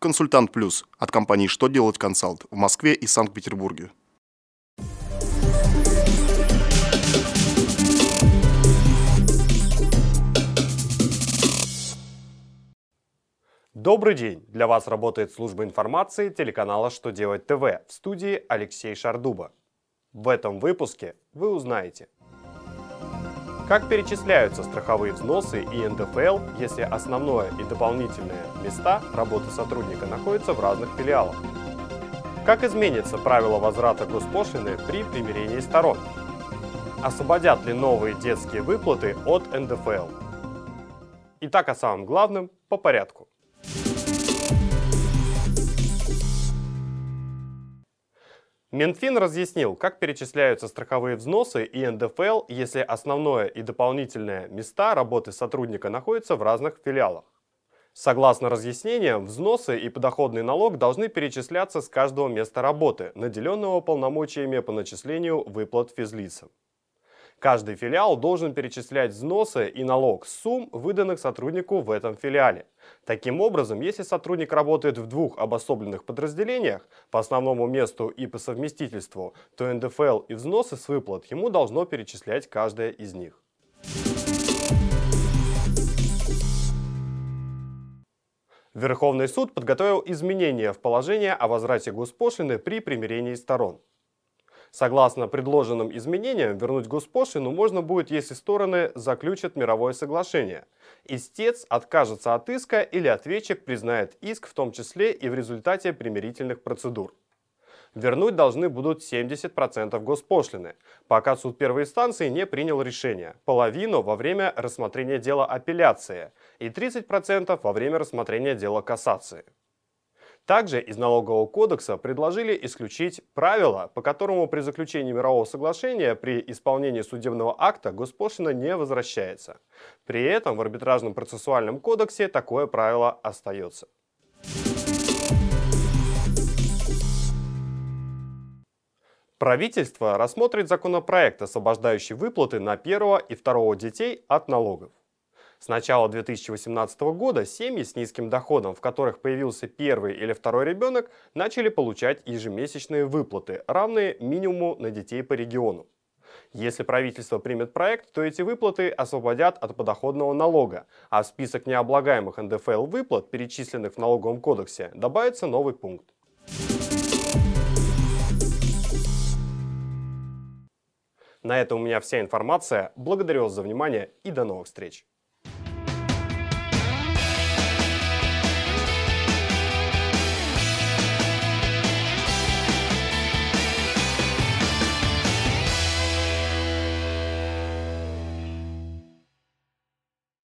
Консультант Плюс от компании «Что делать консалт» в Москве и Санкт-Петербурге. Добрый день! Для вас работает служба информации телеканала «Что делать ТВ» в студии Алексей Шардуба. В этом выпуске вы узнаете, как перечисляются страховые взносы и НДФЛ, если основное и дополнительные места работы сотрудника находятся в разных филиалах? Как изменится правило возврата госпошлины при примирении сторон? Освободят ли новые детские выплаты от НДФЛ? Итак, о самом главном по порядку. Минфин разъяснил, как перечисляются страховые взносы и НДФЛ, если основное и дополнительное места работы сотрудника находятся в разных филиалах. Согласно разъяснениям, взносы и подоходный налог должны перечисляться с каждого места работы, наделенного полномочиями по начислению выплат физлицам. Каждый филиал должен перечислять взносы и налог с сумм, выданных сотруднику в этом филиале. Таким образом, если сотрудник работает в двух обособленных подразделениях, по основному месту и по совместительству, то НДФЛ и взносы с выплат ему должно перечислять каждая из них. Верховный суд подготовил изменения в положение о возврате госпошлины при примирении сторон. Согласно предложенным изменениям, вернуть госпошлину можно будет, если стороны заключат мировое соглашение. Истец откажется от иска или ответчик признает иск, в том числе и в результате примирительных процедур. Вернуть должны будут 70% госпошлины, пока суд первой инстанции не принял решение, половину во время рассмотрения дела апелляции и 30% во время рассмотрения дела кассации. Также из налогового кодекса предложили исключить правило, по которому при заключении мирового соглашения при исполнении судебного акта госпошлина не возвращается. При этом в арбитражном процессуальном кодексе такое правило остается. Правительство рассмотрит законопроект, освобождающий выплаты на первого и второго детей от налогов. С начала 2018 года семьи с низким доходом, в которых появился первый или второй ребенок, начали получать ежемесячные выплаты, равные минимуму на детей по региону. Если правительство примет проект, то эти выплаты освободят от подоходного налога, а в список необлагаемых НДФЛ выплат, перечисленных в налоговом кодексе, добавится новый пункт. На этом у меня вся информация. Благодарю вас за внимание и до новых встреч.